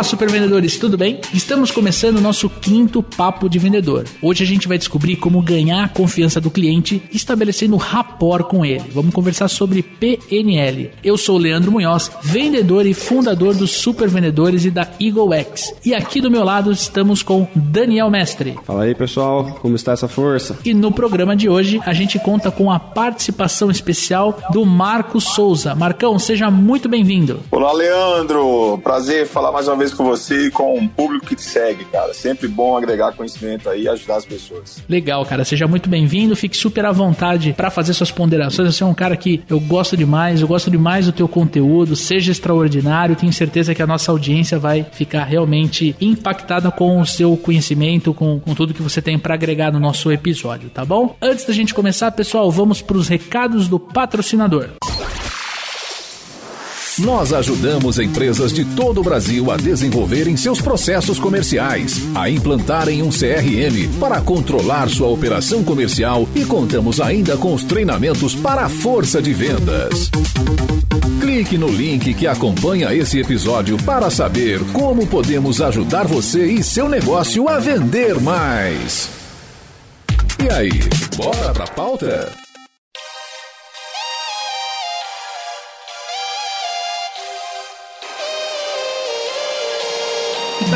Olá, super vendedores, tudo bem? Estamos começando o nosso quinto papo de vendedor. Hoje a gente vai descobrir como ganhar a confiança do cliente estabelecendo rapport com ele. Vamos conversar sobre PNL. Eu sou o Leandro Munhoz, vendedor e fundador dos Super Vendedores e da Eagle X. E aqui do meu lado estamos com Daniel Mestre. Fala aí, pessoal, como está essa força? E no programa de hoje a gente conta com a participação especial do Marcos Souza. Marcão, seja muito bem-vindo. Olá, Leandro. Prazer falar mais uma vez com você e com o público que te segue, cara. Sempre bom agregar conhecimento aí e ajudar as pessoas. Legal, cara. Seja muito bem-vindo. Fique super à vontade para fazer suas ponderações. Você é um cara que eu gosto demais, eu gosto demais do teu conteúdo. Seja extraordinário. Tenho certeza que a nossa audiência vai ficar realmente impactada com o seu conhecimento, com, com tudo que você tem para agregar no nosso episódio, tá bom? Antes da gente começar, pessoal, vamos para os recados do patrocinador. Nós ajudamos empresas de todo o Brasil a desenvolverem seus processos comerciais, a implantarem um CRM para controlar sua operação comercial e contamos ainda com os treinamentos para a força de vendas. Clique no link que acompanha esse episódio para saber como podemos ajudar você e seu negócio a vender mais. E aí, bora pra pauta?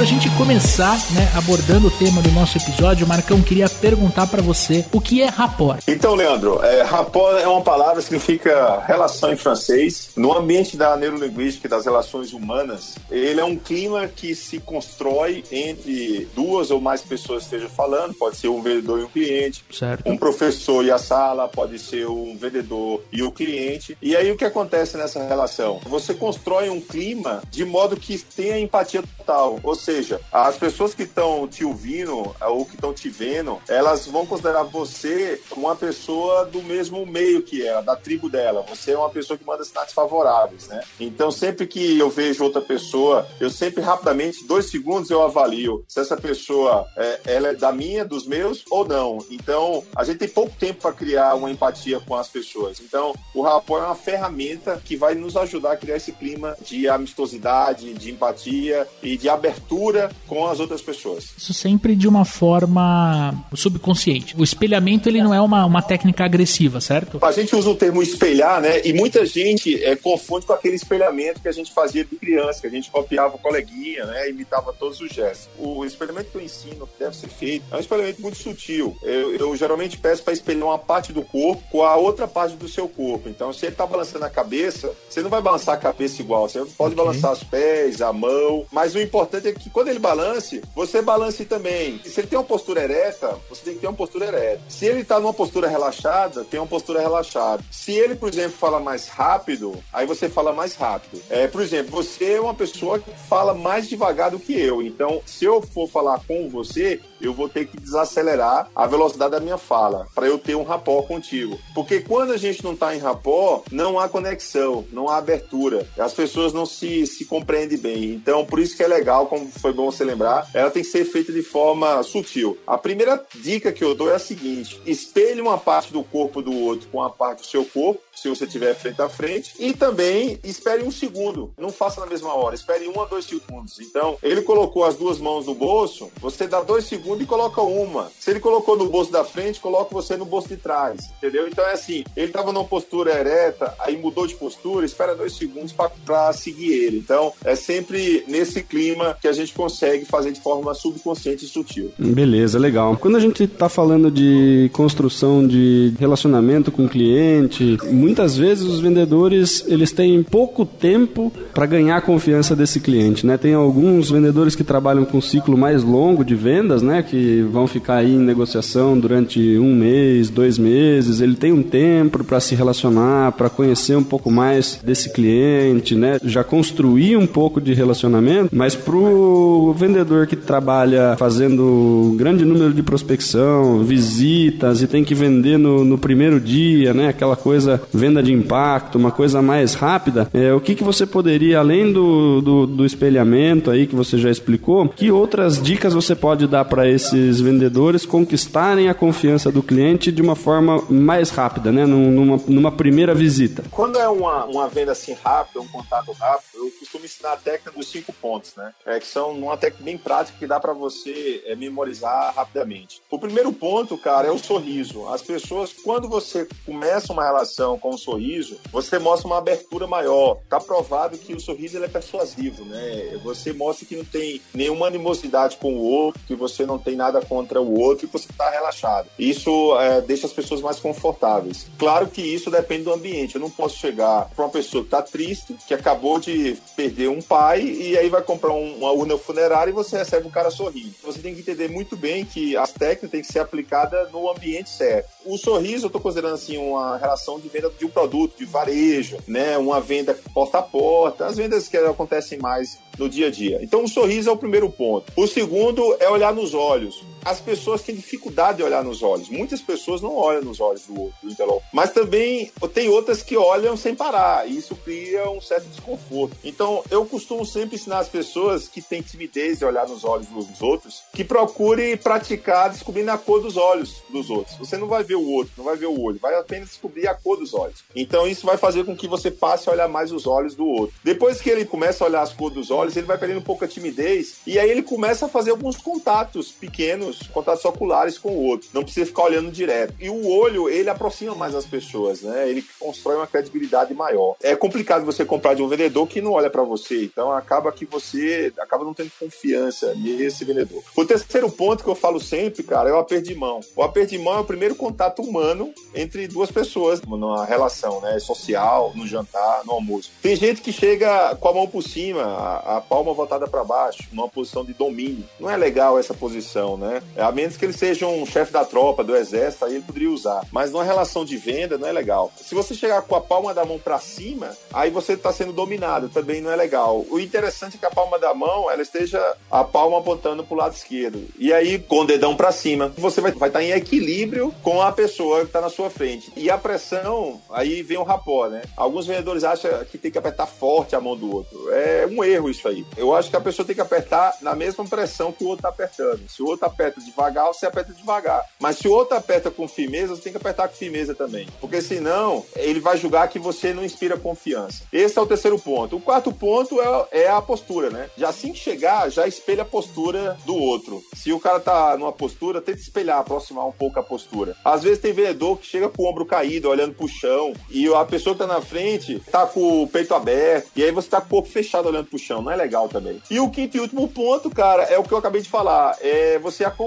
Pra gente começar, né, abordando o tema do nosso episódio, Marcão queria perguntar para você o que é rapport. Então, Leandro, é, rapport é uma palavra que significa relação em francês. No ambiente da neurolinguística e das relações humanas, ele é um clima que se constrói entre duas ou mais pessoas que estejam falando, pode ser um vendedor e um cliente, certo. um professor e a sala, pode ser um vendedor e o cliente. E aí o que acontece nessa relação? Você constrói um clima de modo que tenha empatia total, ou seja, as pessoas que estão te ouvindo ou que estão te vendo, elas vão considerar você uma pessoa do mesmo meio que ela, da tribo dela. Você é uma pessoa que manda sinais favoráveis, né? Então, sempre que eu vejo outra pessoa, eu sempre rapidamente, dois segundos, eu avalio se essa pessoa é, ela é da minha, dos meus ou não. Então, a gente tem pouco tempo para criar uma empatia com as pessoas. Então, o rapport é uma ferramenta que vai nos ajudar a criar esse clima de amistosidade, de empatia e de abertura com as outras pessoas. Isso sempre de uma forma subconsciente. O espelhamento ele não é uma, uma técnica agressiva, certo? A gente usa o termo espelhar, né? E muita gente é, confunde com aquele espelhamento que a gente fazia de criança, que a gente copiava o coleguinha, né? Imitava todos os gestos. O espelhamento que eu ensino que deve ser feito é um espelhamento muito sutil. Eu, eu geralmente peço para espelhar uma parte do corpo com a outra parte do seu corpo. Então, se ele está balançando a cabeça, você não vai balançar a cabeça igual. Você pode okay. balançar os pés, a mão, mas o importante é que quando ele balance, você balance também. Se ele tem uma postura ereta, você tem que ter uma postura ereta. Se ele está numa postura relaxada, tem uma postura relaxada. Se ele, por exemplo, fala mais rápido, aí você fala mais rápido. É, por exemplo, você é uma pessoa que fala mais devagar do que eu. Então, se eu for falar com você, eu vou ter que desacelerar a velocidade da minha fala para eu ter um rapport contigo. Porque quando a gente não está em rapport, não há conexão, não há abertura. As pessoas não se, se compreendem bem. Então, por isso que é legal, como foi bom você lembrar, ela tem que ser feita de forma sutil. A primeira dica que eu dou é a seguinte: espelhe uma parte do corpo do outro com a parte do seu corpo se você tiver frente a frente. E também espere um segundo. Não faça na mesma hora. Espere um a dois segundos. Então, ele colocou as duas mãos no bolso, você dá dois segundos e coloca uma. Se ele colocou no bolso da frente, coloca você no bolso de trás. Entendeu? Então é assim: ele estava numa postura ereta, aí mudou de postura, espera dois segundos para seguir ele. Então, é sempre nesse clima que a gente consegue fazer de forma subconsciente e sutil. Beleza, legal. Quando a gente está falando de construção de relacionamento com o cliente, muitas vezes os vendedores eles têm pouco tempo para ganhar a confiança desse cliente, né? Tem alguns vendedores que trabalham com um ciclo mais longo de vendas, né? Que vão ficar aí em negociação durante um mês, dois meses. Ele tem um tempo para se relacionar, para conhecer um pouco mais desse cliente, né? Já construir um pouco de relacionamento, mas pro o vendedor que trabalha fazendo grande número de prospecção, visitas e tem que vender no, no primeiro dia, né? Aquela coisa, venda de impacto, uma coisa mais rápida. É, o que, que você poderia, além do, do, do espelhamento aí que você já explicou, que outras dicas você pode dar para esses vendedores conquistarem a confiança do cliente de uma forma mais rápida, né? Numa, numa primeira visita? Quando é uma, uma venda assim rápida, um contato rápido, eu costumo ensinar a técnica dos cinco pontos, né? É, que são uma técnica bem prática que dá para você é, memorizar rapidamente. O primeiro ponto, cara, é o sorriso. As pessoas, quando você começa uma relação com um sorriso, você mostra uma abertura maior. Tá provado que o sorriso é persuasivo, né? Você mostra que não tem nenhuma animosidade com o outro, que você não tem nada contra o outro e você tá relaxado. Isso é, deixa as pessoas mais confortáveis. Claro que isso depende do ambiente. Eu não posso chegar para uma pessoa que tá triste, que acabou de perder um pai e aí vai comprar um, uma urna funerária e você recebe um cara sorrindo. Você tem que entender muito bem que as técnicas têm que ser aplicadas no ambiente certo. O sorriso, eu estou considerando assim uma relação de venda de um produto, de varejo, né? Uma venda porta a porta, as vendas que acontecem mais no dia a dia. Então, o sorriso é o primeiro ponto. O segundo é olhar nos olhos. As pessoas têm dificuldade de olhar nos olhos. Muitas pessoas não olham nos olhos do outro, do. Mas também tem outras que olham sem parar. E isso cria um certo desconforto. Então, eu costumo sempre ensinar as pessoas que têm timidez de olhar nos olhos dos outros, que procure praticar descobrindo a cor dos olhos dos outros. Você não vai ver o outro, não vai ver o olho, vai apenas descobrir a cor dos olhos. Então, isso vai fazer com que você passe a olhar mais os olhos do outro. Depois que ele começa a olhar as cores dos olhos, ele vai perdendo um pouco a timidez e aí ele começa a fazer alguns contatos pequenos, contatos oculares com o outro. Não precisa ficar olhando direto. E o olho, ele aproxima mais as pessoas, né? Ele constrói uma credibilidade maior. É complicado você comprar de um vendedor que não olha para você, então acaba que você acaba não tendo confiança nesse vendedor. O terceiro ponto que eu falo sempre, cara, é o aperto de mão. O aperto de mão é o primeiro contato humano entre duas pessoas numa relação, né, social, no jantar, no almoço. Tem gente que chega com a mão por cima, a, a palma voltada para baixo, numa posição de domínio. Não é legal essa posição, né? A menos que ele seja um chefe da tropa, do exército, aí ele poderia usar. Mas numa relação de venda, não é legal. Se você chegar com a palma da mão para cima, aí você está sendo dominado, também não é legal. O interessante é que a palma da mão, ela esteja a palma apontando para o lado esquerdo. E aí, com o dedão para cima, você vai, vai estar tá em equilíbrio com a pessoa que está na sua frente. E a pressão, aí vem o rapó, né? Alguns vendedores acham que tem que apertar forte a mão do outro. É um erro isso aí. Eu acho que a pessoa tem que apertar na mesma pressão que o outro está apertando. Se o outro aperta devagar, você aperta devagar. Mas se o outro aperta com firmeza, você tem que apertar com firmeza também. Porque senão, ele vai julgar que você não inspira confiança. Esse é o terceiro ponto. O quarto ponto é, é a postura, né? Já assim que chegar, já espelha a postura do outro. Se o cara tá numa postura, tenta espelhar, aproximar um pouco a postura. Às vezes tem vendedor que chega com o ombro caído, olhando pro chão, e a pessoa que tá na frente tá com o peito aberto, e aí você tá com o corpo fechado olhando pro chão. Não é legal também. E o quinto e último ponto, cara, é o que eu acabei de falar. É você acompanhar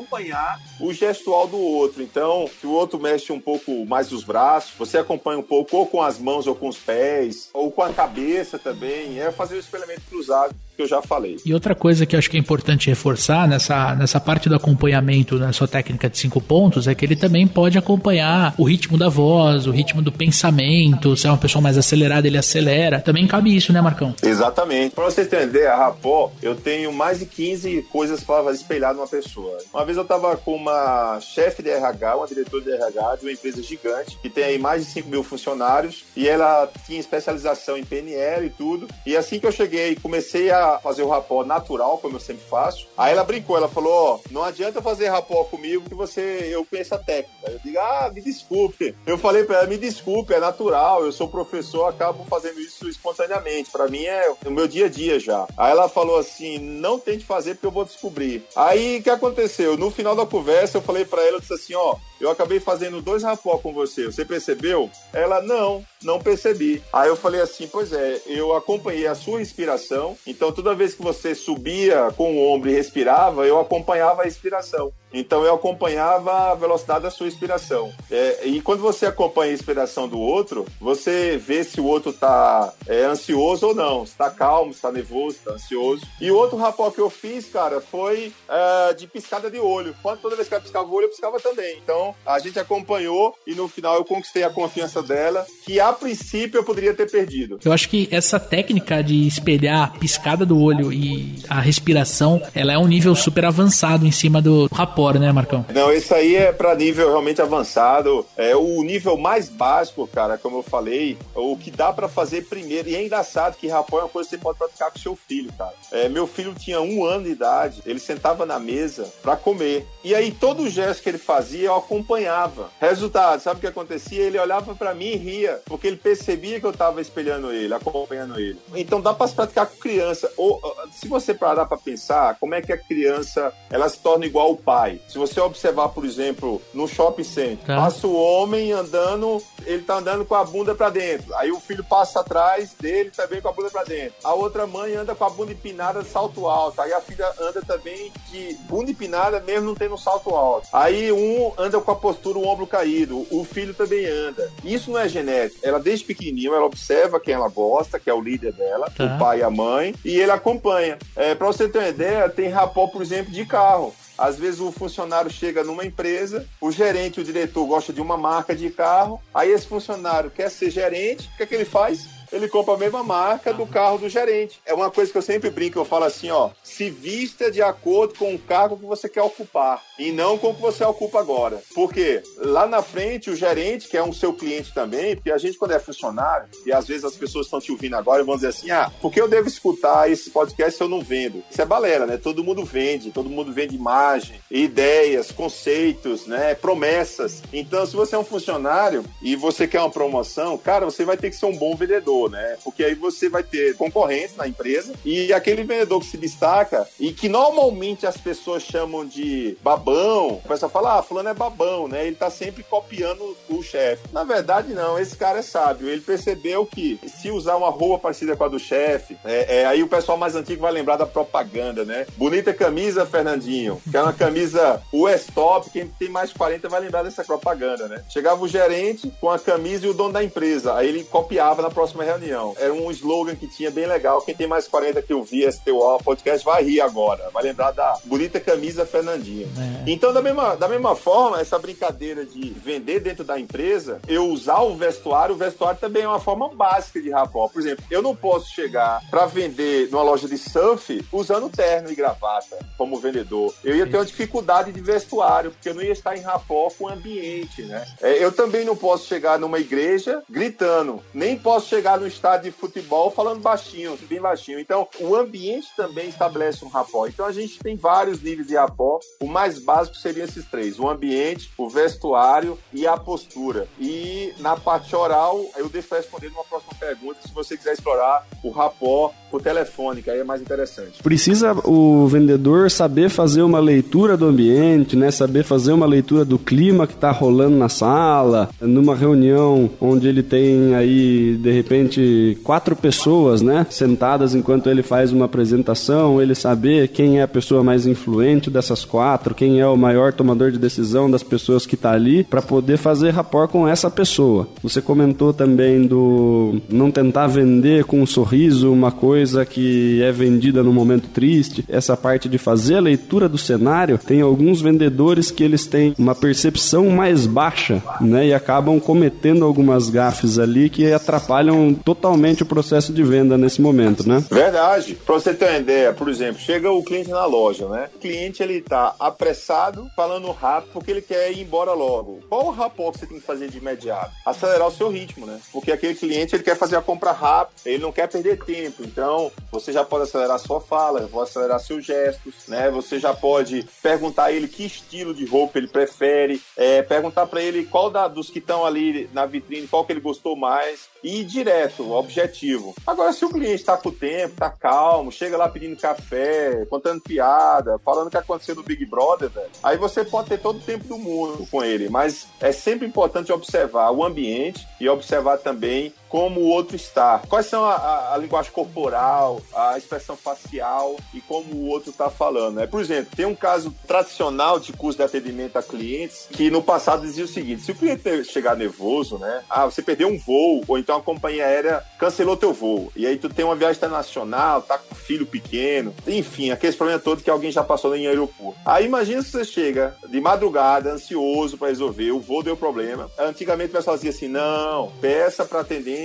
o gestual do outro. Então, se o outro mexe um pouco mais os braços, você acompanha um pouco ou com as mãos ou com os pés, ou com a cabeça também. É fazer o espelhamento cruzado que eu já falei. E outra coisa que eu acho que é importante reforçar nessa, nessa parte do acompanhamento, na sua técnica de cinco pontos, é que ele também pode acompanhar o ritmo da voz, o ritmo do pensamento. Se é uma pessoa mais acelerada, ele acelera. Também cabe isso, né, Marcão? Exatamente. Para você entender, a Rapó, eu tenho mais de 15 coisas para espelhar numa pessoa. Uma vez eu estava com uma chefe de RH, uma diretora de RH de uma empresa gigante, que tem aí mais de 5 mil funcionários, e ela tinha especialização em PNL e tudo. E assim que eu cheguei, comecei a fazer o rapó natural, como eu sempre faço. Aí ela brincou, ela falou: Ó, oh, não adianta fazer rapó comigo que você eu conheço a técnica. Eu digo: Ah, me desculpe. Eu falei pra ela: Me desculpe, é natural. Eu sou professor, acabo fazendo isso espontaneamente. Pra mim é o meu dia a dia já. Aí ela falou assim: Não tente fazer porque eu vou descobrir. Aí o que aconteceu? No final da conversa, eu falei pra ela: Eu disse assim, ó eu acabei fazendo dois rapó com você, você percebeu? Ela, não, não percebi. Aí eu falei assim, pois é, eu acompanhei a sua inspiração, então toda vez que você subia com o ombro e respirava, eu acompanhava a inspiração. Então eu acompanhava a velocidade da sua inspiração. É, e quando você acompanha a inspiração do outro, você vê se o outro tá é, ansioso ou não. Se tá calmo, se tá nervoso, se tá ansioso. E outro rapó que eu fiz, cara, foi é, de piscada de olho. Quando toda vez que ela piscava o olho, eu piscava também. Então a gente acompanhou e no final eu conquistei a confiança dela, que a princípio eu poderia ter perdido. Eu acho que essa técnica de espelhar a piscada do olho e a respiração, ela é um nível super avançado em cima do rapor, né, Marcão? Não, isso aí é para nível realmente avançado. É o nível mais básico, cara, como eu falei, o que dá para fazer primeiro. E é engraçado que rapor é uma coisa que você pode praticar com seu filho, cara. É, meu filho tinha um ano de idade, ele sentava na mesa para comer. E aí todo o gesto que ele fazia eu acompanhava. Resultado, sabe o que acontecia? Ele olhava para mim e ria, porque ele percebia que eu tava espelhando ele, acompanhando ele. Então dá para se praticar com criança. Ou se você parar para pensar, como é que a criança ela se torna igual ao pai? Se você observar, por exemplo, no shopping center, tá. passa o homem andando, ele tá andando com a bunda para dentro. Aí o filho passa atrás dele também com a bunda para dentro. A outra mãe anda com a bunda empinada, salto alto. Aí a filha anda também de bunda empinada, mesmo não tendo salto alto. Aí um anda com a postura, o ombro caído. O filho também anda. Isso não é genético. Ela desde pequenininho, ela observa quem ela gosta, que é o líder dela, tá. o pai e a mãe, e ele acompanha. É, para você ter uma ideia, tem rapó, por exemplo, de carro. Às vezes o funcionário chega numa empresa, o gerente, o diretor gosta de uma marca de carro, aí esse funcionário quer ser gerente, o que, é que ele faz? Ele compra a mesma marca do carro do gerente. É uma coisa que eu sempre brinco, eu falo assim, ó, se vista de acordo com o cargo que você quer ocupar e não com o que você ocupa agora. Porque lá na frente o gerente, que é um seu cliente também, porque a gente quando é funcionário, e às vezes as pessoas estão te ouvindo agora e vão dizer assim, ah, por que eu devo escutar esse podcast se eu não vendo? Isso é balela, né? Todo mundo vende, todo mundo vende imagem, ideias, conceitos, né, promessas. Então, se você é um funcionário e você quer uma promoção, cara, você vai ter que ser um bom vendedor vendedor, né? Porque aí você vai ter concorrência na empresa e aquele vendedor que se destaca e que normalmente as pessoas chamam de babão, o pessoal fala, ah, fulano é babão, né? Ele tá sempre copiando o chefe. Na verdade, não, esse cara é sábio. Ele percebeu que se usar uma roupa parecida com a do chefe, é, é, aí o pessoal mais antigo vai lembrar da propaganda, né? Bonita camisa, Fernandinho, que é uma camisa US Top, quem tem mais de 40 vai lembrar dessa propaganda, né? Chegava o gerente com a camisa e o dono da empresa, aí ele copiava na próxima reunião. Era um slogan que tinha bem legal. Quem tem mais 40 que eu vi STO podcast vai rir agora. Vai lembrar da bonita camisa Fernandinho. É. Então, da mesma, da mesma forma, essa brincadeira de vender dentro da empresa, eu usar o vestuário, o vestuário também é uma forma básica de rapó. Por exemplo, eu não posso chegar para vender numa loja de surf usando terno e gravata como vendedor. Eu ia ter uma dificuldade de vestuário, porque eu não ia estar em rapó com o ambiente, né? É, eu também não posso chegar numa igreja gritando, nem posso chegar no estádio de futebol falando baixinho, bem baixinho. Então, o ambiente também estabelece um rapó. Então, a gente tem vários níveis de rapó. O mais básico seriam esses três: o ambiente, o vestuário e a postura. E na parte oral, eu deixo responder numa próxima pergunta. Se você quiser explorar o rapó por telefone, que aí é mais interessante. Precisa o vendedor saber fazer uma leitura do ambiente, né? Saber fazer uma leitura do clima que está rolando na sala, numa reunião onde ele tem aí, de repente, repente quatro pessoas, né, sentadas enquanto ele faz uma apresentação, ele saber quem é a pessoa mais influente dessas quatro, quem é o maior tomador de decisão das pessoas que está ali, para poder fazer rapport com essa pessoa. Você comentou também do não tentar vender com um sorriso uma coisa que é vendida no momento triste. Essa parte de fazer a leitura do cenário, tem alguns vendedores que eles têm uma percepção mais baixa, né, e acabam cometendo algumas gafes ali que atrapalham totalmente o processo de venda nesse momento, né? Verdade. Para você ter uma ideia, por exemplo, chega o cliente na loja, né? O cliente ele tá apressado, falando rápido porque ele quer ir embora logo. Qual o rapport que você tem que fazer de imediato? Acelerar o seu ritmo, né? Porque aquele cliente ele quer fazer a compra rápido, ele não quer perder tempo. Então, você já pode acelerar sua fala, pode acelerar seus gestos, né? Você já pode perguntar a ele que estilo de roupa ele prefere, é, perguntar para ele qual da, dos que estão ali na vitrine, qual que ele gostou mais e ir direto direto, objetivo. Agora, se o cliente está com o tempo, está calmo, chega lá pedindo café, contando piada, falando o que aconteceu no Big Brother, velho, aí você pode ter todo o tempo do mundo com ele, mas é sempre importante observar o ambiente e observar também como o outro está. Quais são a, a, a, linguagem corporal, a expressão facial e como o outro está falando. Né? Por exemplo, tem um caso tradicional de curso de atendimento a clientes que no passado dizia o seguinte: se o cliente chegar nervoso, né? Ah, você perdeu um voo, ou então a companhia aérea cancelou teu voo. E aí tu tem uma viagem internacional, tá com filho pequeno, enfim, aqueles problemas todos que alguém já passou em aeroporto. Aí imagina se você chega de madrugada, ansioso para resolver, o voo deu problema. Antigamente o pessoal dizia assim: não, peça para atender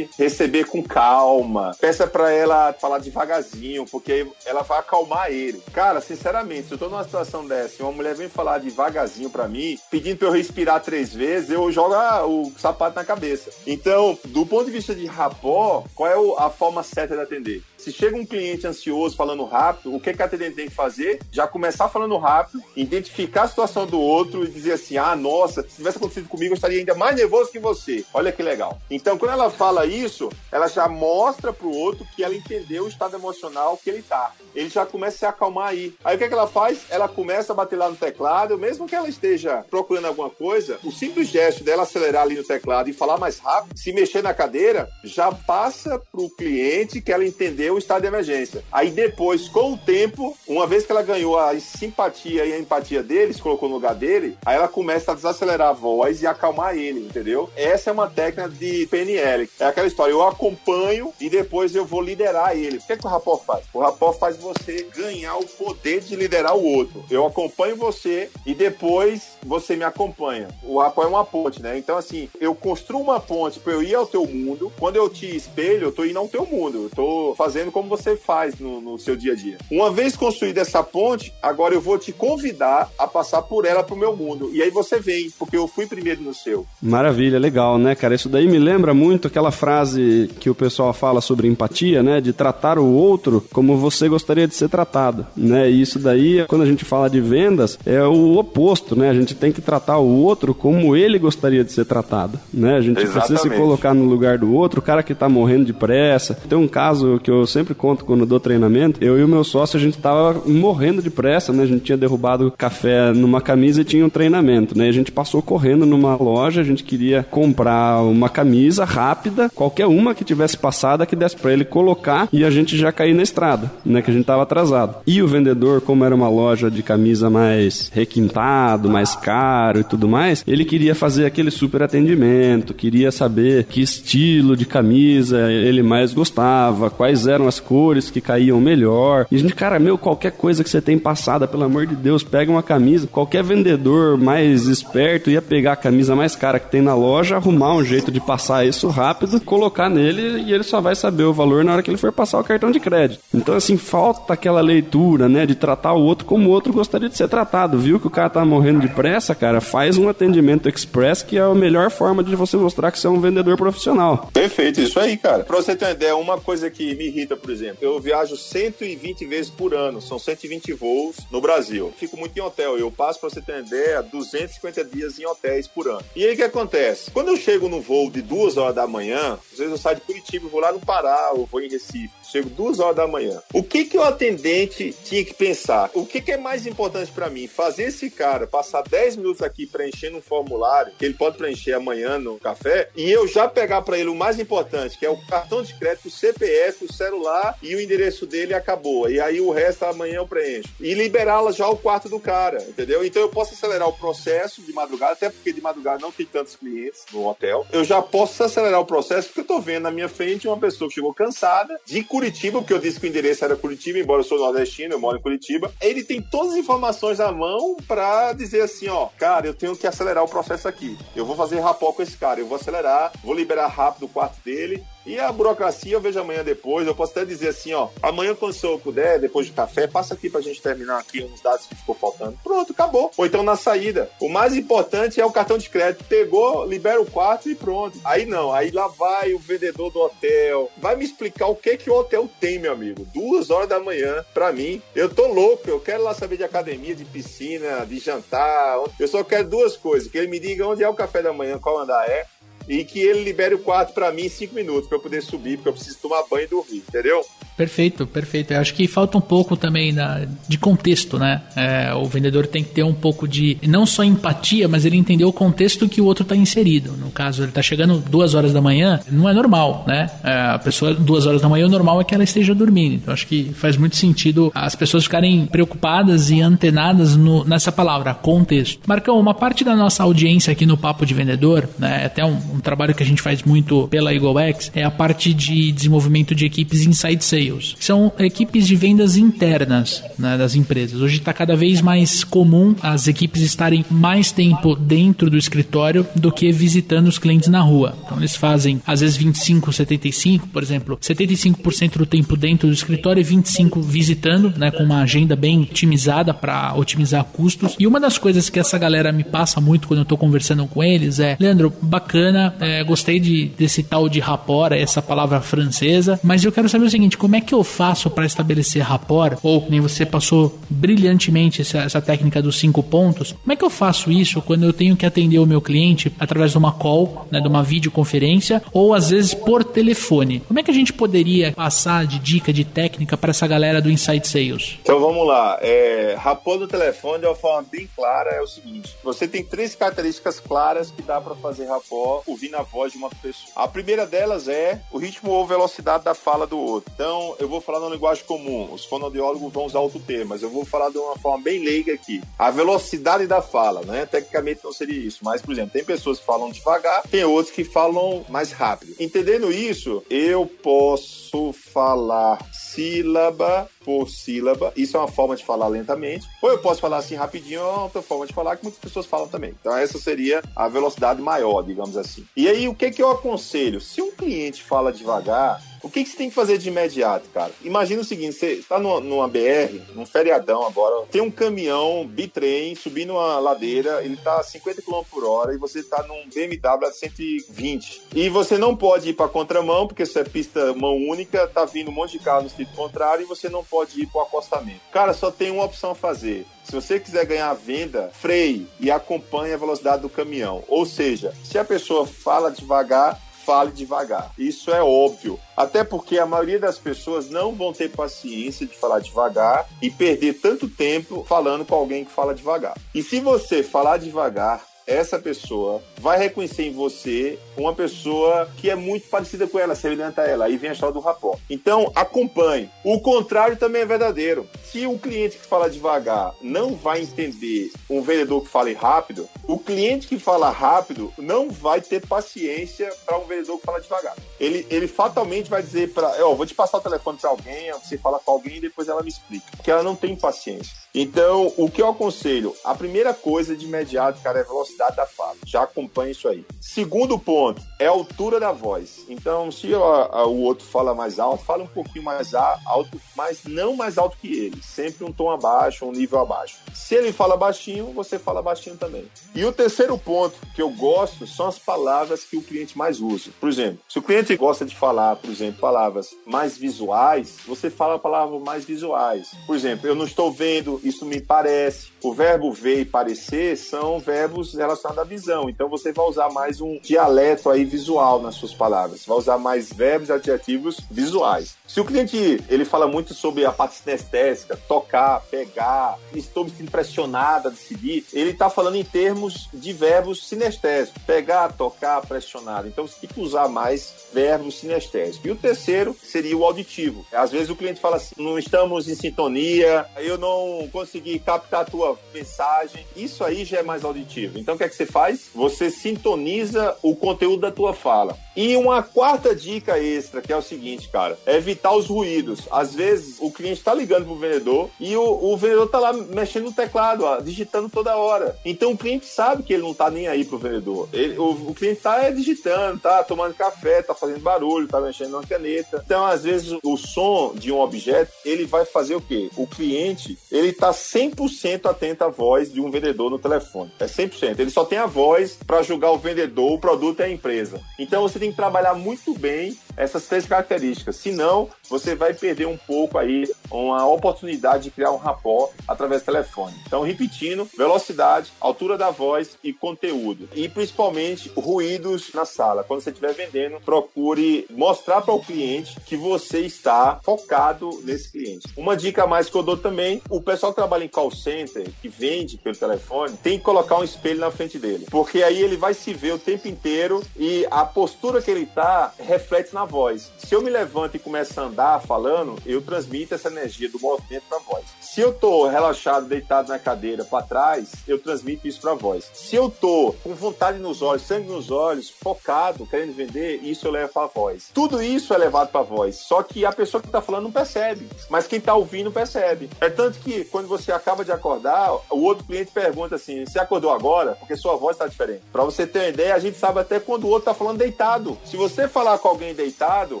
receber com calma. Peça para ela falar devagarzinho, porque ela vai acalmar ele. Cara, sinceramente, se eu tô numa situação dessa e uma mulher vem falar devagarzinho para mim, pedindo pra eu respirar três vezes, eu jogo a, o sapato na cabeça. Então, do ponto de vista de rapó, qual é a forma certa de atender? Se chega um cliente ansioso falando rápido, o que, que a atendente tem que fazer? Já começar falando rápido, identificar a situação do outro e dizer assim: ah, nossa, se tivesse acontecido comigo, eu estaria ainda mais nervoso que você. Olha que legal. Então, quando ela fala isso, ela já mostra pro outro que ela entendeu o estado emocional que ele tá. Ele já começa a se acalmar aí. Aí o que, é que ela faz? Ela começa a bater lá no teclado, mesmo que ela esteja procurando alguma coisa, o simples gesto dela acelerar ali no teclado e falar mais rápido, se mexer na cadeira, já passa pro cliente que ela entendeu o estado de emergência. Aí depois, com o tempo, uma vez que ela ganhou a simpatia e a empatia dele, se colocou no lugar dele, aí ela começa a desacelerar a voz e acalmar ele, entendeu? Essa é uma técnica de PNL. É aquela história, eu acompanho e depois eu vou liderar ele. O que, é que o rapport faz? O rapport faz você ganhar o poder de liderar o outro. Eu acompanho você e depois você me acompanha. O rapport é uma ponte, né? Então, assim, eu construo uma ponte para eu ir ao teu mundo. Quando eu te espelho, eu tô indo ao teu mundo. Eu tô fazendo fazendo como você faz no, no, seu dia a dia. Uma vez construída essa ponte, agora eu vou te convidar a passar por ela pro meu mundo. E aí você vem, porque eu fui primeiro no seu. Maravilha, legal, né, cara? Isso daí me lembra muito aquela frase que o pessoal fala sobre empatia, né? De tratar o outro como você gostaria de ser tratado, né? E isso daí, quando a gente fala de vendas, é o oposto, né? A gente tem que tratar o outro como ele gostaria de ser tratado, né? A gente Exatamente. precisa se colocar no lugar do outro, o cara que tá morrendo de pressa. Tem um caso que eu sempre conto quando dou treinamento, eu e o meu sócio, a gente tava morrendo de pressa, né? A gente tinha derrubado café numa camisa e tinha um treinamento, né? A gente passou correndo numa loja, a gente queria comprar uma camisa rápida, qualquer uma que tivesse passada que desse para ele colocar e a gente já cair na estrada, né? Que a gente tava atrasado. E o vendedor, como era uma loja de camisa mais requintado, mais caro e tudo mais, ele queria fazer aquele super atendimento, queria saber que estilo de camisa ele mais gostava, quais eram eram as cores que caíam melhor. E a gente, cara, meu, qualquer coisa que você tem passada, pelo amor de Deus, pega uma camisa. Qualquer vendedor mais esperto ia pegar a camisa mais cara que tem na loja, arrumar um jeito de passar isso rápido, colocar nele e ele só vai saber o valor na hora que ele for passar o cartão de crédito. Então, assim, falta aquela leitura, né, de tratar o outro como o outro gostaria de ser tratado. Viu que o cara tá morrendo de pressa, cara? Faz um atendimento express que é a melhor forma de você mostrar que você é um vendedor profissional. Perfeito, isso aí, cara. Pra você ter uma ideia, uma coisa que me irrita por exemplo. Eu viajo 120 vezes por ano, são 120 voos no Brasil. Fico muito em hotel. Eu passo, para você ter uma ideia, 250 dias em hotéis por ano. E aí o que acontece? Quando eu chego no voo de duas horas da manhã, às vezes eu saio de Curitiba, vou lá no Pará, ou vou em Recife. Chego duas horas da manhã. O que que o atendente tinha que pensar? O que que é mais importante para mim? Fazer esse cara passar 10 minutos aqui preenchendo um formulário que ele pode preencher amanhã no café e eu já pegar para ele o mais importante, que é o cartão de crédito, o CPF, o celular celular e o endereço dele acabou. E aí o resto amanhã eu preencho. E liberá-la já o quarto do cara, entendeu? Então eu posso acelerar o processo de madrugada, até porque de madrugada não tem tantos clientes no hotel. Eu já posso acelerar o processo porque eu tô vendo na minha frente uma pessoa que chegou cansada de Curitiba, porque eu disse que o endereço era Curitiba, embora eu sou nordestino, eu moro em Curitiba. Ele tem todas as informações à mão para dizer assim, ó, cara, eu tenho que acelerar o processo aqui. Eu vou fazer rapó com esse cara, eu vou acelerar, vou liberar rápido o quarto dele e a burocracia eu vejo amanhã depois. Eu posso até dizer assim, ó, amanhã quando o senhor puder, depois do café, passa aqui pra gente terminar aqui uns dados que ficou faltando. Pronto, acabou. Ou então na saída. O mais importante é o cartão de crédito. Pegou, libera o quarto e pronto. Aí não, aí lá vai o vendedor do hotel. Vai me explicar o que que o hotel tem, meu amigo. Duas horas da manhã, pra mim. Eu tô louco, eu quero lá saber de academia, de piscina, de jantar. Eu só quero duas coisas. Que ele me diga onde é o café da manhã, qual andar é e que ele libere o quarto para mim em cinco minutos para eu poder subir, porque eu preciso tomar banho e dormir, entendeu? Perfeito, perfeito. Eu acho que falta um pouco também na, de contexto, né? É, o vendedor tem que ter um pouco de, não só empatia, mas ele entender o contexto que o outro está inserido. No caso, ele está chegando duas horas da manhã, não é normal, né? É, a pessoa, duas horas da manhã, o normal é que ela esteja dormindo. Então, acho que faz muito sentido as pessoas ficarem preocupadas e antenadas no, nessa palavra, contexto. Marcão, uma parte da nossa audiência aqui no Papo de Vendedor, né? É até um, um trabalho que a gente faz muito pela EagleX, é a parte de desenvolvimento de equipes inside sales sales, que são equipes de vendas internas né, das empresas. Hoje está cada vez mais comum as equipes estarem mais tempo dentro do escritório do que visitando os clientes na rua. Então eles fazem às vezes 25, 75, por exemplo, 75% do tempo dentro do escritório e 25 visitando, né, com uma agenda bem otimizada para otimizar custos. E uma das coisas que essa galera me passa muito quando eu estou conversando com eles é, Leandro, bacana, é, gostei de, desse tal de rapora, essa palavra francesa, mas eu quero saber o seguinte, como é é que eu faço para estabelecer rapport? Ou nem você passou brilhantemente essa, essa, técnica dos cinco pontos. Como é que eu faço isso quando eu tenho que atender o meu cliente através de uma call, né, de uma videoconferência, ou às vezes por telefone? Como é que a gente poderia passar de dica, de técnica para essa galera do Insight Sales? Então vamos lá. É, rapport do telefone, de uma forma bem clara, é o seguinte: você tem três características claras que dá para fazer rapport ouvindo a voz de uma pessoa. A primeira delas é o ritmo ou velocidade da fala do outro. Então, eu vou falar na linguagem comum. Os fonoaudiólogos vão usar outro termo, mas eu vou falar de uma forma bem leiga aqui. A velocidade da fala, né? Tecnicamente não seria isso, mas, por exemplo, tem pessoas que falam devagar, tem outros que falam mais rápido. Entendendo isso, eu posso falar sílaba por sílaba. Isso é uma forma de falar lentamente. Ou eu posso falar assim rapidinho, é outra forma de falar que muitas pessoas falam também. Então essa seria a velocidade maior, digamos assim. E aí o que, que eu aconselho? Se um cliente fala devagar, o que, que você tem que fazer de imediato, cara? Imagina o seguinte: você está numa, BR, num feriadão agora, tem um caminhão bitrem subindo uma ladeira, ele está a 50 km por hora e você está num BMW a 120. E você não pode ir para contramão, porque isso é pista mão única, tá vindo um monte de carro no sentido contrário e você não pode ir para o acostamento. Cara, só tem uma opção a fazer. Se você quiser ganhar venda, freie e acompanhe a velocidade do caminhão. Ou seja, se a pessoa fala devagar, fale devagar. Isso é óbvio. Até porque a maioria das pessoas não vão ter paciência de falar devagar e perder tanto tempo falando com alguém que fala devagar. E se você falar devagar, essa pessoa vai reconhecer em você uma pessoa que é muito parecida com ela, semelhante a ela. Aí vem a história do rapó. Então, acompanhe. O contrário também é verdadeiro. Se o cliente que fala devagar não vai entender um vendedor que fale rápido, o cliente que fala rápido não vai ter paciência para um vendedor que fala devagar. Ele, ele fatalmente vai dizer para, ó, oh, vou te passar o telefone para alguém, você fala com alguém e depois ela me explica. Porque ela não tem paciência. Então, o que eu aconselho? A primeira coisa de imediato, cara, é a velocidade da fala. Já acompanhe isso aí. Segundo ponto, é a altura da voz. Então, se a, a, o outro fala mais alto, fala um pouquinho mais alto, mas não mais alto que ele. Sempre um tom abaixo, um nível abaixo. Se ele fala baixinho, você fala baixinho também. E o terceiro ponto que eu gosto são as palavras que o cliente mais usa. Por exemplo, se o cliente gosta de falar, por exemplo, palavras mais visuais, você fala palavras mais visuais. Por exemplo, eu não estou vendo, isso me parece. O verbo ver e parecer são verbos relacionados à visão. Então você vai usar mais um dialeto aí visual nas suas palavras. Vai usar mais verbos e adjetivos visuais. Se o cliente ele fala muito sobre a parte sinestésica, tocar, pegar, estou me sentindo pressionado a decidir, ele está falando em termos de verbos sinestésicos. Pegar, tocar, pressionar. Então você tem que usar mais verbos sinestésicos. E o terceiro seria o auditivo. Às vezes o cliente fala assim: não estamos em sintonia, eu não consegui captar a tua mensagem. Isso aí já é mais auditivo. Então o que é que você faz? Você sintoniza o conteúdo da tua fala. E uma quarta dica extra, que é o seguinte, cara, é evitar os ruídos. Às vezes o cliente está ligando pro vendedor e o, o vendedor tá lá mexendo no teclado, ó, digitando toda hora. Então o cliente sabe que ele não tá nem aí pro vendedor. Ele, o, o cliente tá é, digitando, tá tomando café, tá fazendo barulho, tá mexendo na caneta. Então, às vezes, o som de um objeto, ele vai fazer o quê? O cliente, ele tá 100% atento à voz de um vendedor no telefone. É 100%. Ele só tem a voz para julgar o vendedor, o produto e a empresa. Então, você tem que trabalhar muito bem essas três características. Senão, você vai perder um pouco aí uma oportunidade de criar um rapport através do telefone. Então, repetindo, velocidade, altura da voz e conteúdo. E principalmente ruídos na sala. Quando você estiver vendendo, procure mostrar para o cliente que você está focado nesse cliente. Uma dica mais que eu dou também, o pessoal que trabalha em call center, que vende pelo telefone, tem que colocar um espelho na frente dele. Porque aí ele vai se ver o tempo inteiro e a postura que ele está reflete na voz. Se eu me levanto e começo a andar falando, eu transmito essa energia do movimento para a voz. Se eu tô relaxado, deitado na cadeira para trás, eu transmito isso para a voz. Se eu tô com vontade nos olhos, sangue nos olhos, focado, querendo vender, isso eu levo para a voz. Tudo isso é levado para a voz, só que a pessoa que está falando não percebe, mas quem está ouvindo percebe. É tanto que quando você acaba de acordar, o outro cliente pergunta assim: "Você acordou agora?" Porque sua voz está diferente. Para você ter uma ideia, a gente sabe até quando o outro está falando deitado. Se você falar com alguém deitado,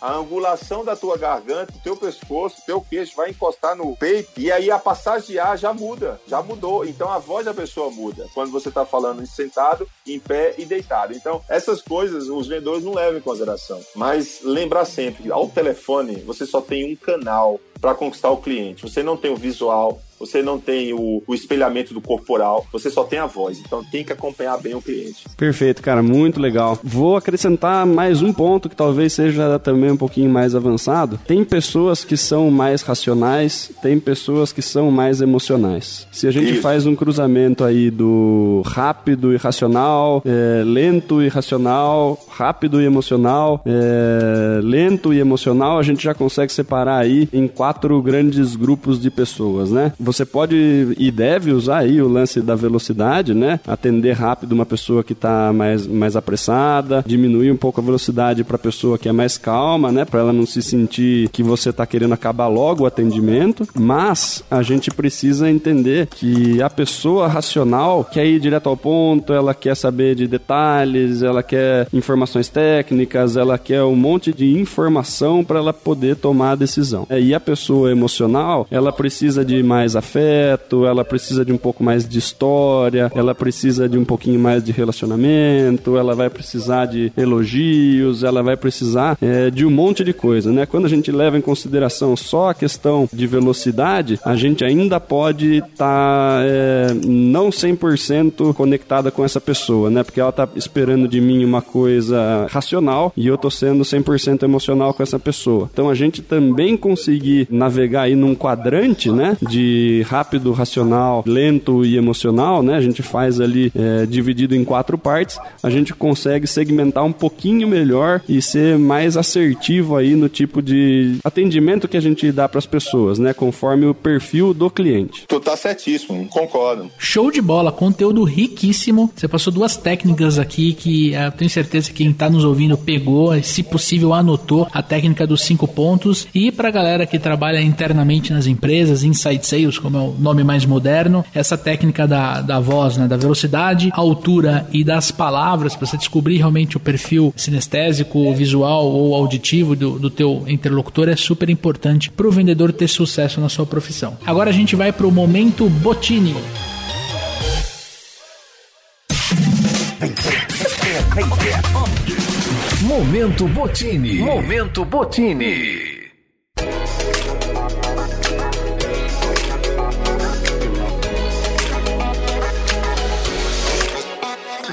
a angulação da tua garganta, o teu pescoço, teu queixo vai encostar no peito e aí a passagem de ar já muda, já mudou. Então a voz da pessoa muda quando você está falando sentado, em pé e deitado. Então essas coisas os vendedores não levam em consideração. Mas lembrar sempre, ao telefone você só tem um canal para conquistar o cliente. Você não tem o visual, você não tem o, o, espelhamento do corporal, você só tem a voz. Então tem que acompanhar bem o cliente. Perfeito, cara, muito legal. Vou acrescentar mais um ponto que talvez seja também um pouquinho mais avançado. Tem pessoas que são mais racionais, tem pessoas que são mais emocionais. Se a gente Isso. faz um cruzamento aí do rápido e racional, é, lento e racional, rápido e emocional, é, lento e emocional, a gente já consegue separar aí em quatro grandes grupos de pessoas, né? Você pode e deve usar aí o lance da velocidade, né? Atender rápido uma pessoa que está mais, mais apressada, diminuir um pouco a velocidade para a pessoa que é mais calma, né? Para ela não se sentir que você está querendo acabar logo o atendimento. Mas a gente precisa entender que a pessoa racional quer ir direto ao ponto, ela quer saber de detalhes, ela quer informações técnicas, ela quer um monte de informação para ela poder tomar a decisão. E a pessoa emocional, ela precisa de mais afeto, ela precisa de um pouco mais de história, ela precisa de um pouquinho mais de relacionamento, ela vai precisar de elogios, ela vai precisar é, de um monte de coisa, né? Quando a gente leva em consideração só a questão de velocidade, a gente ainda pode estar tá, é, não 100% conectada com essa pessoa, né? Porque ela tá esperando de mim uma coisa racional e eu tô sendo 100% emocional com essa pessoa. Então a gente também conseguir navegar aí num quadrante, né? De rápido, racional, lento e emocional, né? A gente faz ali é, dividido em quatro partes, a gente consegue segmentar um pouquinho melhor e ser mais assertivo aí no tipo de atendimento que a gente dá para as pessoas, né? Conforme o perfil do cliente. Tu tá certíssimo, concordo. Show de bola, conteúdo riquíssimo. Você passou duas técnicas aqui que eu tenho certeza que quem tá nos ouvindo pegou, se possível anotou a técnica dos cinco pontos. E para galera que trabalha internamente nas empresas, inside sales, como é o nome mais moderno, essa técnica da, da voz, né, da velocidade, altura e das palavras, para você descobrir realmente o perfil sinestésico, visual ou auditivo do, do teu interlocutor é super importante para o vendedor ter sucesso na sua profissão. Agora a gente vai para o momento Botini. Momento Botini. Momento Botini.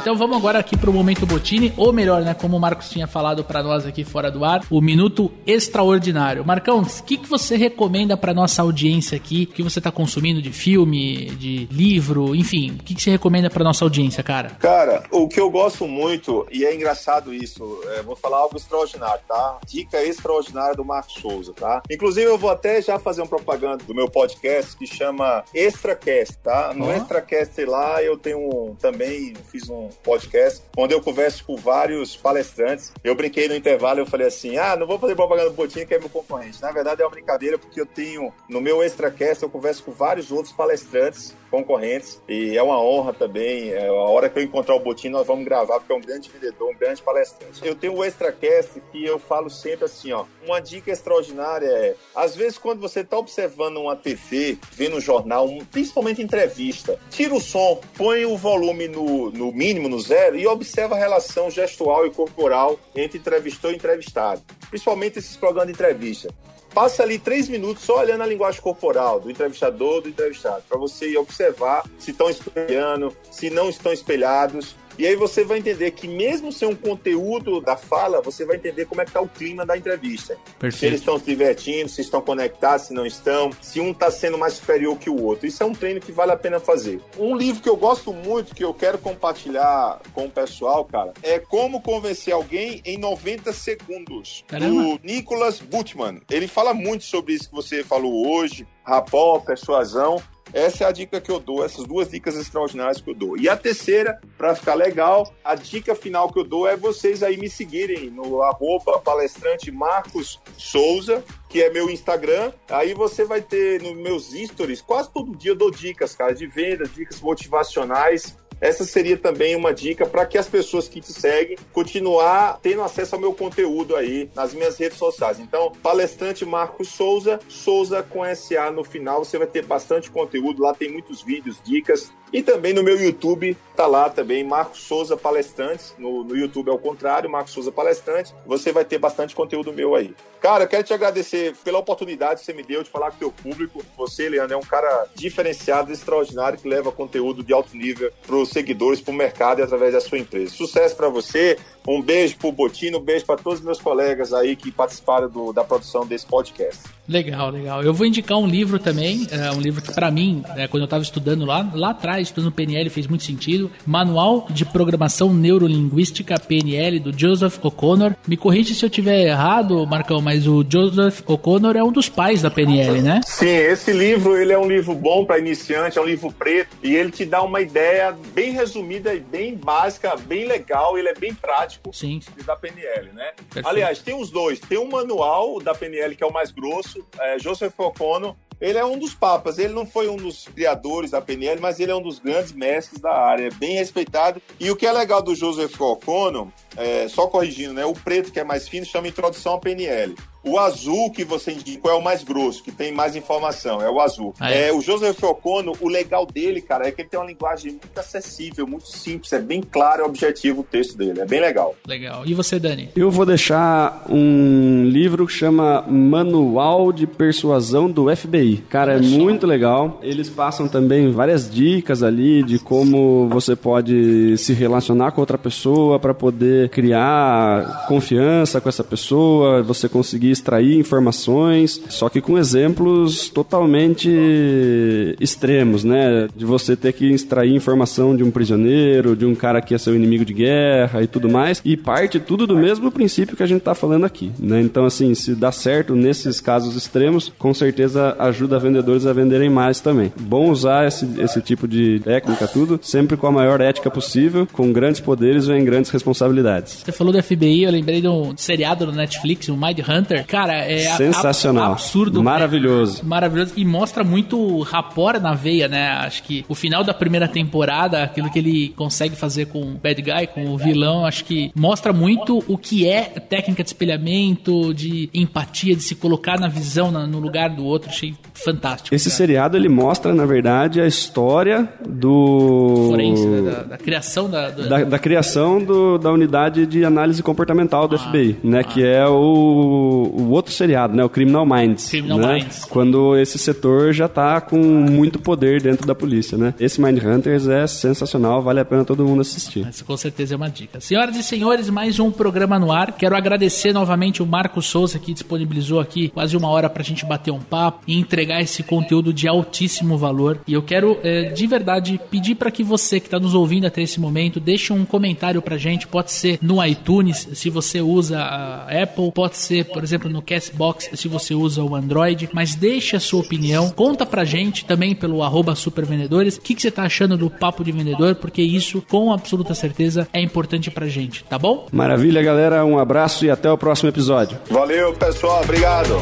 Então vamos agora aqui pro momento Botini, ou melhor, né, como o Marcos tinha falado para nós aqui fora do ar, o minuto extraordinário. Marcão, o que, que você recomenda para nossa audiência aqui? O que você tá consumindo de filme, de livro, enfim, o que, que você recomenda para nossa audiência, cara? Cara, o que eu gosto muito, e é engraçado isso, é, vou falar algo extraordinário, tá? Dica extraordinária do Marcos Souza, tá? Inclusive, eu vou até já fazer uma propaganda do meu podcast que chama Extracast, tá? No oh. Extracast lá eu tenho um, também, fiz um podcast, onde eu converso com vários palestrantes. Eu brinquei no intervalo, eu falei assim: ah, não vou fazer propaganda do Botinha, que é meu concorrente. Na verdade, é uma brincadeira, porque eu tenho, no meu Extracast, eu converso com vários outros palestrantes concorrentes e é uma honra também. É, a hora que eu encontrar o Botinho, nós vamos gravar, porque é um grande vendedor, um grande palestrante. Eu tenho o Extracast que eu falo sempre assim: ó, uma dica extraordinária é, às vezes, quando você está observando uma TV, vendo um jornal, principalmente entrevista, tira o som, põe o volume no, no mínimo, no zero, e observa a relação gestual e corporal entre entrevistor e entrevistado. principalmente esses programas de entrevista. Passa ali três minutos só olhando a linguagem corporal do entrevistador, do entrevistado, para você observar se estão espelhando, se não estão espelhados. E aí você vai entender que mesmo sem um conteúdo da fala, você vai entender como é que tá o clima da entrevista. Perfeito. Se eles estão se divertindo, se estão conectados, se não estão, se um está sendo mais superior que o outro. Isso é um treino que vale a pena fazer. Um livro que eu gosto muito, que eu quero compartilhar com o pessoal, cara, é Como Convencer Alguém em 90 Segundos, Caramba. do Nicholas Butman. Ele fala muito sobre isso que você falou hoje, rapó, persuasão. Essa é a dica que eu dou, essas duas dicas extraordinárias que eu dou. E a terceira, para ficar legal, a dica final que eu dou é vocês aí me seguirem no arroba palestrante Marcos Souza, que é meu Instagram. Aí você vai ter nos meus stories, quase todo dia eu dou dicas, cara, de vendas, dicas motivacionais. Essa seria também uma dica para que as pessoas que te seguem continuar tendo acesso ao meu conteúdo aí nas minhas redes sociais. Então, palestrante Marcos Souza, Souza com SA no final, você vai ter bastante conteúdo, lá tem muitos vídeos, dicas. E também no meu YouTube, tá lá também, Marcos Souza Palestrantes. No, no YouTube é o contrário, Marcos Souza Palestrante. Você vai ter bastante conteúdo meu aí. Cara, eu quero te agradecer pela oportunidade que você me deu de falar com o teu público. Você, Leandro, é um cara diferenciado, extraordinário, que leva conteúdo de alto nível para os seguidores, para o mercado e através da sua empresa. Sucesso para você. Um beijo pro Botino, um beijo para todos os meus colegas aí que participaram do, da produção desse podcast. Legal, legal. Eu vou indicar um livro também, é, um livro que para mim, é, quando eu estava estudando lá, lá atrás, estudando PNL, fez muito sentido. Manual de Programação Neurolinguística PNL do Joseph O'Connor. Me corrige se eu tiver errado, Marcão, mas o Joseph O'Connor é um dos pais da PNL, né? Sim, esse livro ele é um livro bom para iniciante, é um livro preto e ele te dá uma ideia bem resumida e bem básica, bem legal, ele é bem prático Sim. da PNL, né? Perfeito. Aliás, tem os dois. Tem um manual da PNL que é o mais grosso, é, Joseph O'Connor. Ele é um dos papas, ele não foi um dos criadores da PNL, mas ele é um dos grandes mestres da área, é bem respeitado. E o que é legal do Joseph O'Connor, é, só corrigindo, né? O preto que é mais fino chama Introdução à PNL. O azul que você indicou é o mais grosso, que tem mais informação, é o azul. Ah, é? É, o Joseph O'Connor, o legal dele, cara, é que ele tem uma linguagem muito acessível, muito simples, é bem claro e objetivo o texto dele, é bem legal. Legal. E você, Dani? Eu vou deixar um livro que chama Manual de Persuasão do FBI. Cara, é muito legal. Eles passam também várias dicas ali de como você pode se relacionar com outra pessoa para poder criar confiança com essa pessoa, você conseguir extrair informações, só que com exemplos totalmente extremos, né? De você ter que extrair informação de um prisioneiro, de um cara que é seu inimigo de guerra e tudo mais, e parte tudo do mesmo princípio que a gente tá falando aqui, né? Então, assim, se dá certo nesses casos extremos, com certeza ajuda vendedores a venderem mais também. Bom usar esse, esse tipo de técnica, tudo, sempre com a maior ética possível, com grandes poderes vem grandes responsabilidades. Você falou do FBI, eu lembrei de um seriado no Netflix, o Mind Hunter. Cara, é Sensacional. ab- absurdo. Maravilhoso. Maravilhoso. E mostra muito rapor na veia, né? Acho que o final da primeira temporada, aquilo que ele consegue fazer com o bad guy, com o vilão, acho que mostra muito o que é técnica de espelhamento, de empatia, de se colocar na visão, na- no lugar do outro. Achei fantástico. Esse cara. seriado ele mostra, na verdade, a história do Forense, né? da, da criação da, da- da, da criação do- da unidade de análise comportamental Ah, do FBI, né? Que é o, o outro seriado, né? O Criminal Minds. Criminal né? Minds. Quando esse setor já tá com muito poder dentro da polícia, né? Esse Mind Hunters é sensacional, vale a pena todo mundo assistir. Essa com certeza é uma dica. Senhoras e senhores, mais um programa no ar. Quero agradecer novamente o Marco Souza que disponibilizou aqui quase uma hora pra gente bater um papo e entregar esse conteúdo de altíssimo valor. E eu quero eh, de verdade pedir para que você que está nos ouvindo até esse momento deixe um comentário pra gente. Pode ser no iTunes, se você usa a Apple, pode ser, por exemplo, no Castbox, se você usa o Android. Mas deixe a sua opinião, conta pra gente também pelo arroba supervendedores o que, que você tá achando do papo de vendedor, porque isso, com absoluta certeza, é importante pra gente, tá bom? Maravilha, galera. Um abraço e até o próximo episódio. Valeu, pessoal, obrigado.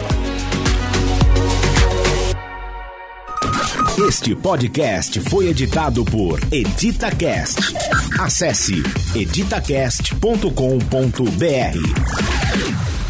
Este podcast foi editado por EditaCast. Acesse editacast.com.br.